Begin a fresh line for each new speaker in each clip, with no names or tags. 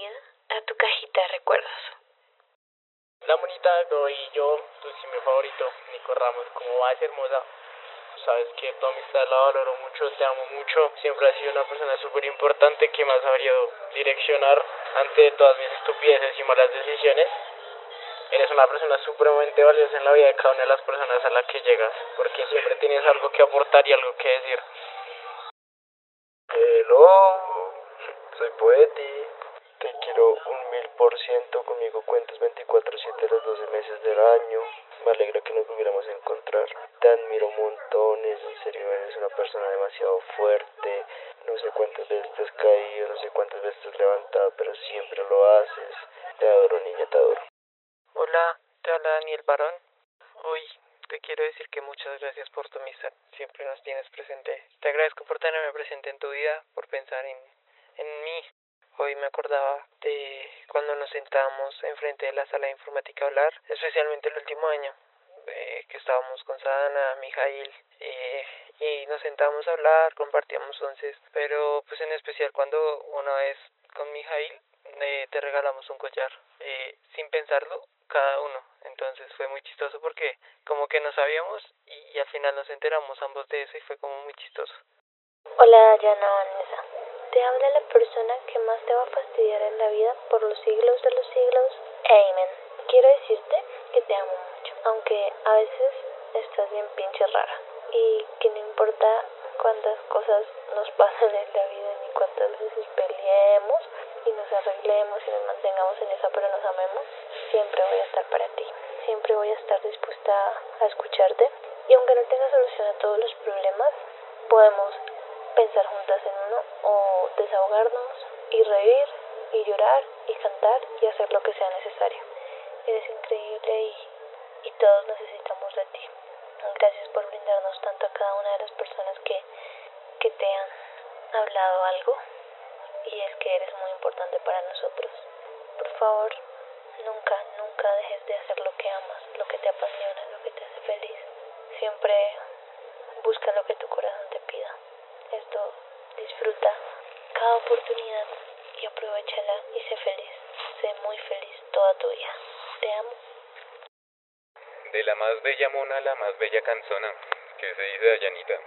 vida a tu cajita de recuerdos.
La monita y yo, tu mi favorito, Nico Ramos, ¿cómo vas, hermosa? Sabes que tu amistad la valoro mucho, te amo mucho. Siempre has sido una persona súper importante que me ha sabido direccionar ante todas mis estupideces y malas decisiones. Eres una persona supremamente valiosa en la vida de cada una de las personas a las que llegas, porque siempre tienes algo que aportar y algo que decir.
Hello, soy Poeti. Te quiero un mil por ciento. Conmigo cuentas 24-7 los 12 meses del año. Me alegra que nos pudiéramos encontrar. Te admiro montones. En serio, eres una persona demasiado fuerte. No sé cuántas veces te has caído, no sé cuántas veces te has levantado, pero siempre lo haces. Te adoro, niña, te adoro.
Hola, te habla Daniel Barón. Hoy te quiero decir que muchas gracias por tu amistad. Siempre nos tienes presente. Te agradezco por tenerme presente en tu vida, por pensar en, en mí. Hoy me acordaba de cuando nos sentábamos enfrente de la sala de informática a hablar, especialmente el último año, eh, que estábamos con Sana, Mijail, eh, y nos sentábamos a hablar, compartíamos once, pero pues en especial cuando una vez con Mijail eh, te regalamos un collar, eh, sin pensarlo, cada uno. Entonces fue muy chistoso porque como que no sabíamos y, al final nos enteramos ambos de eso y fue como muy chistoso.
Hola, Yana Vanessa. Te habla la persona que más te va a fastidiar en la vida por los siglos de los siglos. Amen. Quiero decirte que te amo mucho, aunque a veces estás bien pinche rara y que no importa cuántas cosas nos pasan en la vida ni cuántas veces peleemos y nos arreglemos y nos mantengamos en esa pero nos amemos, siempre voy a estar para ti. Siempre voy a estar dispuesta a escucharte y aunque no tenga solución a todos los problemas, podemos pensar juntas en uno o desahogarnos y reír y llorar y cantar y hacer lo que sea necesario. Eres increíble y, y todos necesitamos de ti. Gracias por brindarnos tanto a cada una de las personas que, que te han hablado algo y es que eres muy importante para nosotros. Por favor, nunca, nunca dejes de hacer lo que amas, lo que te apasiona, lo que te hace feliz. Siempre busca lo que tu corazón te pida. Esto disfruta cada oportunidad y aprovechala y sé feliz. Sé muy feliz toda tu vida. Te amo.
De la más bella mona a la más bella canzona, que se dice Dayanita.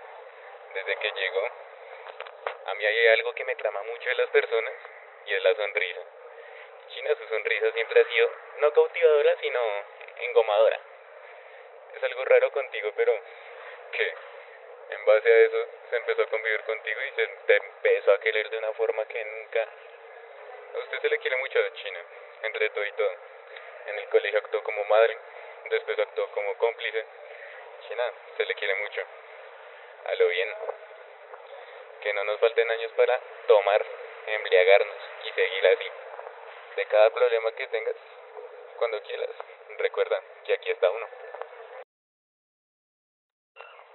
Desde que llegó, a mí hay algo que me trama mucho de las personas y es la sonrisa. China, su sonrisa siempre ha sido no cautivadora, sino engomadora. Es algo raro contigo, pero que en base a eso se empezó a convivir contigo y se te empezó a querer de una forma que nunca. A usted se le quiere mucho a China, entre todo y todo. En el colegio actuó como madre, después actuó como cómplice. China, se le quiere mucho. A lo bien que no nos falten años para tomar, embriagarnos y seguir así. De cada problema que tengas, cuando quieras, recuerda que aquí está uno.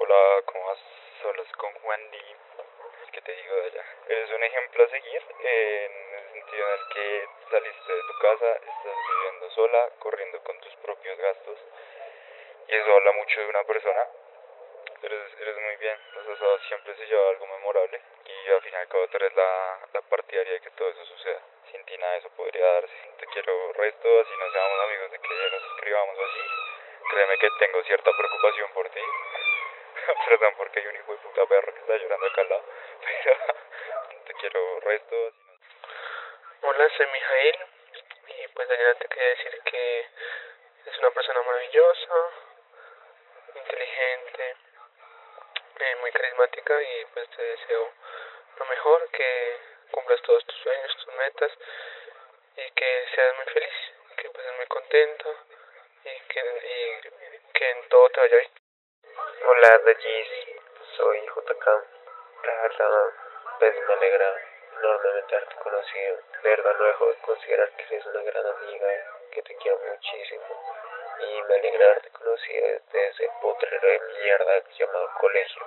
Hola, ¿cómo vas? Solo con Juan Di. ¿Qué te digo de allá? Eres un ejemplo a seguir en el sentido en el que saliste de tu casa, estás viviendo sola, corriendo con tus propios gastos. Y eso habla mucho de una persona eres, eres muy bien, o siempre se lleva algo memorable y al final y cabo tú la, la partidaria de que todo eso suceda. Sin ti nada de eso podría darse. Te quiero resto, así no seamos amigos de que nos escribamos así. Créeme que tengo cierta preocupación por ti. Perdón porque hay un hijo de puta perro que está llorando acá al lado. Pero te quiero resto.
Hola, soy Mijail y pues Daniela te quería decir que es una persona maravillosa, inteligente, eh, muy carismática y pues te deseo lo mejor, que cumplas todos tus sueños, tus metas y que seas muy feliz, que pues muy contento y que, y que en todo te vaya bien.
Hola Regis, soy JK. Pues me alegra enormemente haberte conocido. De verdad no dejo de considerar que eres una gran amiga, que te quiero muchísimo y me alegra haberte conocido desde ese potrero de mierda llamado colegio.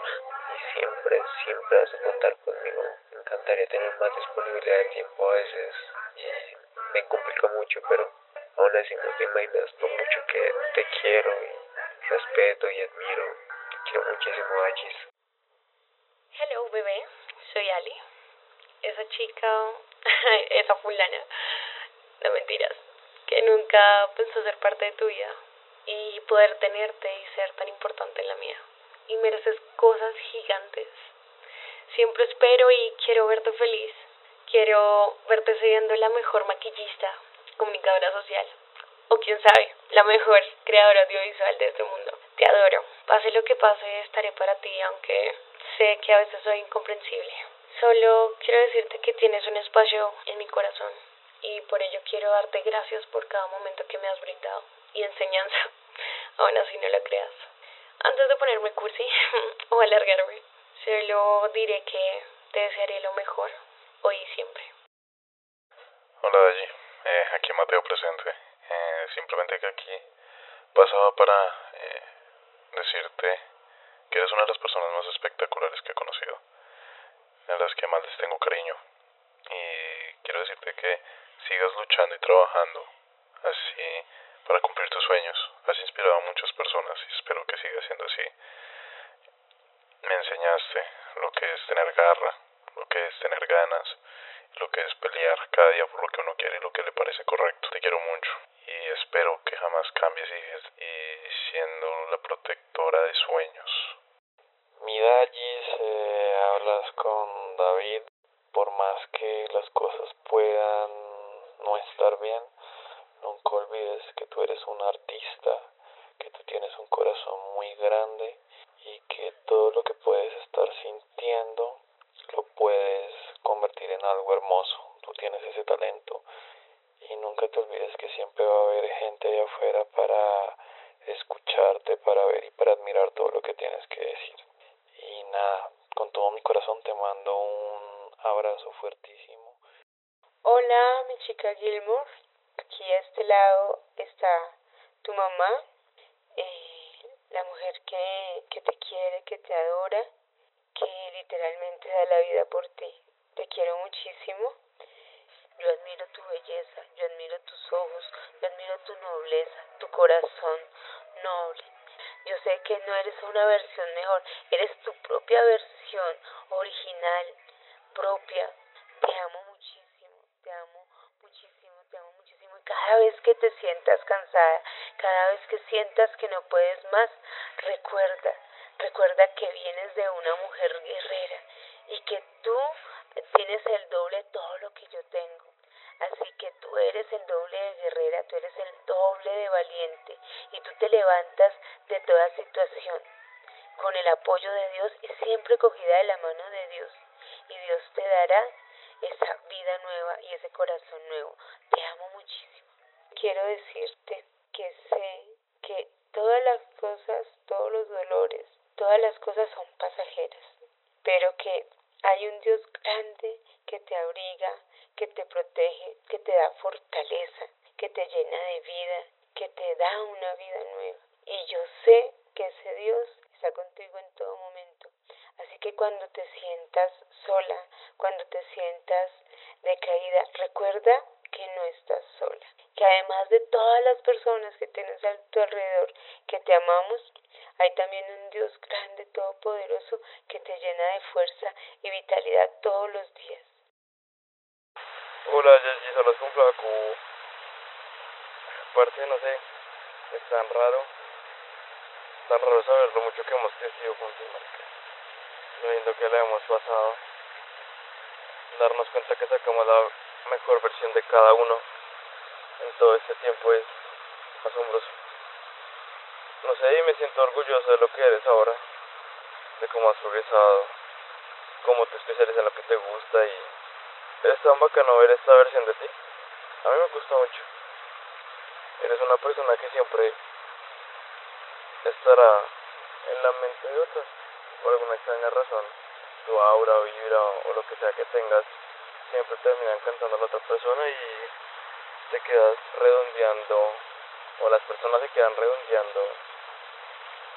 Y siempre, siempre vas a contar conmigo. Me encantaría tener más disponibilidad de tiempo a veces y me complica mucho, pero aún así no te imaginas lo mucho que te quiero y respeto y admiro. Quiero muchísimo, Achis.
Hello, bebé. Soy Ali. Esa chica, esa fulana
no mentiras, que nunca pensó ser parte de tu vida y poder tenerte y ser tan importante en la mía. Y mereces cosas gigantes. Siempre espero y quiero verte feliz. Quiero verte siendo la mejor maquillista, comunicadora social, o quién sabe, la mejor creadora audiovisual de este mundo. Te adoro. Pase lo que pase, estaré para ti, aunque sé que a veces soy incomprensible. Solo quiero decirte que tienes un espacio en mi corazón y por ello quiero darte gracias por cada momento que me has brindado y enseñanza, aún así no lo creas. Antes de ponerme cursi o alargarme, solo diré que te desearé lo mejor hoy y siempre.
Hola Dalli, eh, aquí Mateo presente. Eh, simplemente que aquí pasaba para eh, decirte que eres una de las personas más espectaculares que he conocido, de las que más les tengo cariño. Y quiero decirte que sigas luchando y trabajando así para cumplir tus sueños. Has inspirado a muchas personas y espero que siga siendo así. Me enseñaste lo que es tener garra, lo que es tener ganas, lo que es pelear cada día por lo que uno quiere y lo que le parece correcto. Te quiero mucho y espero que jamás cambies y, siendo la protectora de sueños.
Mi Dallis, eh, hablas con David, por más que las cosas puedan no estar bien, nunca olvides que tú eres un artista, que tú tienes un corazón muy grande y que todo lo que puedes estar sintiendo lo puedes convertir en algo hermoso. Tú tienes ese talento y nunca te olvides que siempre va a haber gente allá afuera para escucharte, para ver y para admirar todo lo que tienes que decir. Y nada, con todo mi corazón te mando un abrazo fuertísimo.
Hola, mi chica Gilmore. Aquí a este lado está tu mamá, eh, la mujer que, que te quiere, que te adora, literalmente da la vida por ti. Te quiero muchísimo. Yo admiro tu belleza, yo admiro tus ojos, yo admiro tu nobleza, tu corazón noble. Yo sé que no eres una versión mejor, eres tu propia versión original, propia. Te amo muchísimo, te amo muchísimo, te amo muchísimo. Y cada vez que te sientas cansada, cada vez que sientas que no puedes más, recuerda, recuerda que vienes de una mujer guerrera y que tú tienes el doble de todo lo que yo tengo. Así que tú eres el doble de guerrera, tú eres el doble de valiente y tú te levantas de toda situación con el apoyo de Dios y siempre cogida de la mano de Dios. Y Dios te dará esa vida nueva y ese corazón nuevo. Te amo muchísimo. Quiero decirte que sé que todas las cosas, todos los dolores, todas las cosas son pasajeras, pero que hay un Dios grande que te abriga, que te protege, que te da fortaleza, que te llena de vida, que te da una vida nueva. Y yo sé que ese Dios está contigo en todo momento. Así que cuando te sientas sola, cuando te sientas decaída, recuerda que no estás sola. Que además de todas las personas que tienes a tu alrededor, que te amamos, hay también un Dios grande, todopoderoso, que te llena de fuerza y vitalidad todos los días.
Hola, Jessy, solo es con Flaco. Parce, no sé, es tan raro. Tan raro saber lo mucho que hemos crecido juntos, marica. Lo lindo que le hemos pasado. Darnos cuenta que sacamos la mejor versión de cada uno en todo este tiempo es asombroso. No sé, y me siento orgulloso de lo que eres ahora, de cómo has progresado, cómo te especializas en lo que te gusta y es tan bacano ver esta versión de ti. A mí me gusta mucho. Eres una persona que siempre estará en la mente de otras, por alguna extraña razón. Tu aura, vibra o lo que sea que tengas, siempre termina encantando a la otra persona y te quedas redondeando, o las personas se quedan redondeando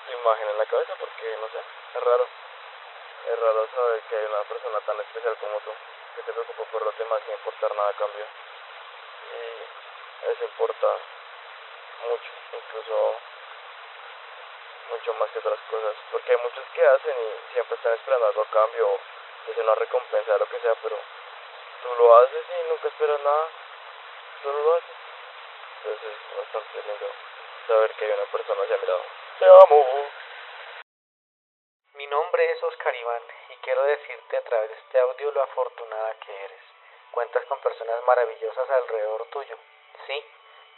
tu imagen en la cabeza porque, no sé, es raro. Es raro saber que hay una persona tan especial como tú que te preocupa por los demás sin importar nada a cambio. Y eso importa mucho, incluso mucho más que otras cosas. Porque hay muchos que hacen y siempre están esperando algo a cambio, que sea una recompensa, lo que sea, pero tú lo haces y nunca esperas nada. no lo haces. Entonces es bastante lindo saber que hay una persona hacia mi lado. Te amo.
Mi nombre es Oscar Iván y quiero decirte a través de este audio lo afortunada que eres. Cuentas con personas maravillosas alrededor tuyo. Sí,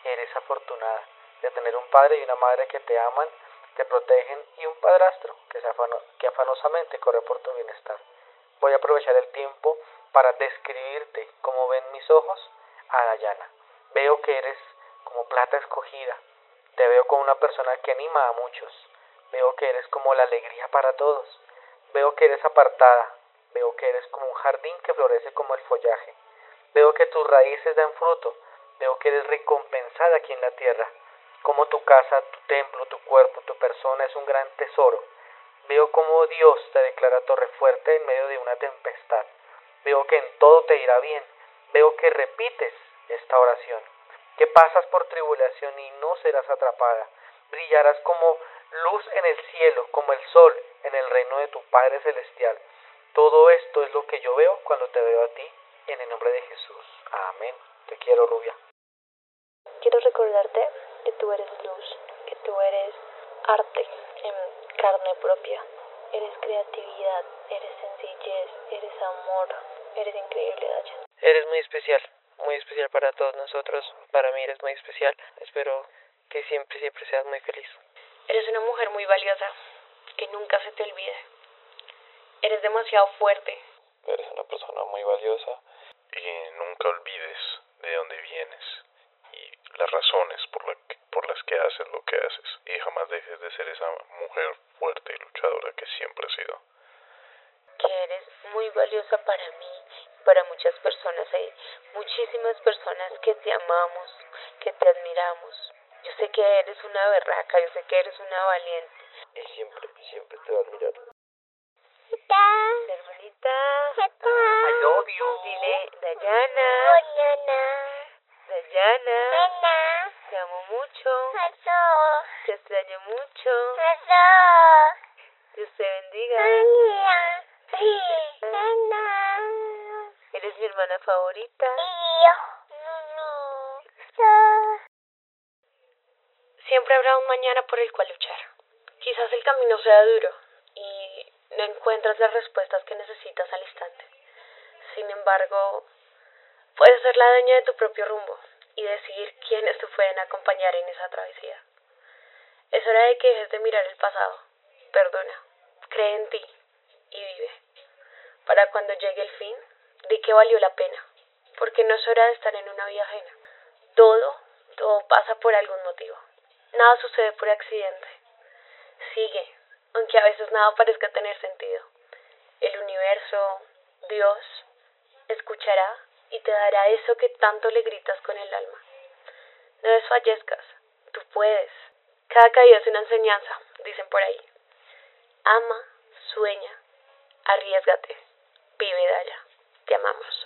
eres afortunada de tener un padre y una madre que te aman, te protegen y un padrastro que, que afanosamente corre por tu bienestar. Voy a aprovechar el tiempo para describirte como ven mis ojos a Dayana. Veo que eres como plata escogida. Te veo como una persona que anima a muchos. Veo que eres como la alegría para todos. Veo que eres apartada. Veo que eres como un jardín que florece como el follaje. Veo que tus raíces dan fruto. Veo que eres recompensada aquí en la tierra. Como tu casa, tu templo, tu cuerpo, tu persona es un gran tesoro. Veo como Dios te declara torre fuerte en medio de una tempestad. Veo que en todo te irá bien. Veo que repites esta oración. Que pasas por tribulación y no serás atrapada. Brillarás como luz en el cielo, como el sol en el reino de tu Padre Celestial. Todo esto es lo que yo veo cuando te veo a ti, en el nombre de Jesús. Amén. Te quiero, rubia.
Quiero recordarte que tú eres luz, que tú eres arte en carne propia. Eres creatividad, eres sencillez, eres amor, eres increíble, Daya.
Eres muy especial, muy especial para todos nosotros. Para mí eres muy especial. Espero que siempre, siempre seas muy feliz.
Eres una mujer muy valiosa, que nunca se te olvide. Eres demasiado fuerte.
Eres una persona muy valiosa.
Y nunca olvides de dónde vienes y las razones por, la que, por las que haces lo que haces. Y jamás dejes de ser esa mujer fuerte y luchadora que siempre has sido.
Que eres muy valiosa para mí, para muchas personas. Hay muchísimas personas que te amamos, que te admiramos. Yo sé que eres una berraca, yo sé que eres una valiente.
Y siempre, siempre te va a admirar.
Hermanita.
I love you.
Dile, Dayana. Dayana. Te amo mucho. Te extraño mucho. Dios te bendiga. Eres mi hermana favorita. Siempre habrá un mañana por el cual luchar. Quizás el camino sea duro y no encuentras las respuestas que necesitas al instante. Sin embargo, puedes ser la dueña de tu propio rumbo y decidir quiénes te pueden acompañar en esa travesía. Es hora de que dejes de mirar el pasado. Perdona, cree en ti y vive. Para cuando llegue el fin, di que valió la pena, porque no es hora de estar en una vida ajena. Todo, todo pasa por algún motivo. Nada sucede por accidente. Sigue, aunque a veces nada parezca tener sentido. El universo, Dios, escuchará y te dará eso que tanto le gritas con el alma. No desfallezcas, tú puedes. Cada caída es una enseñanza, dicen por ahí. Ama, sueña, arriesgate, vive, Daya. Te amamos.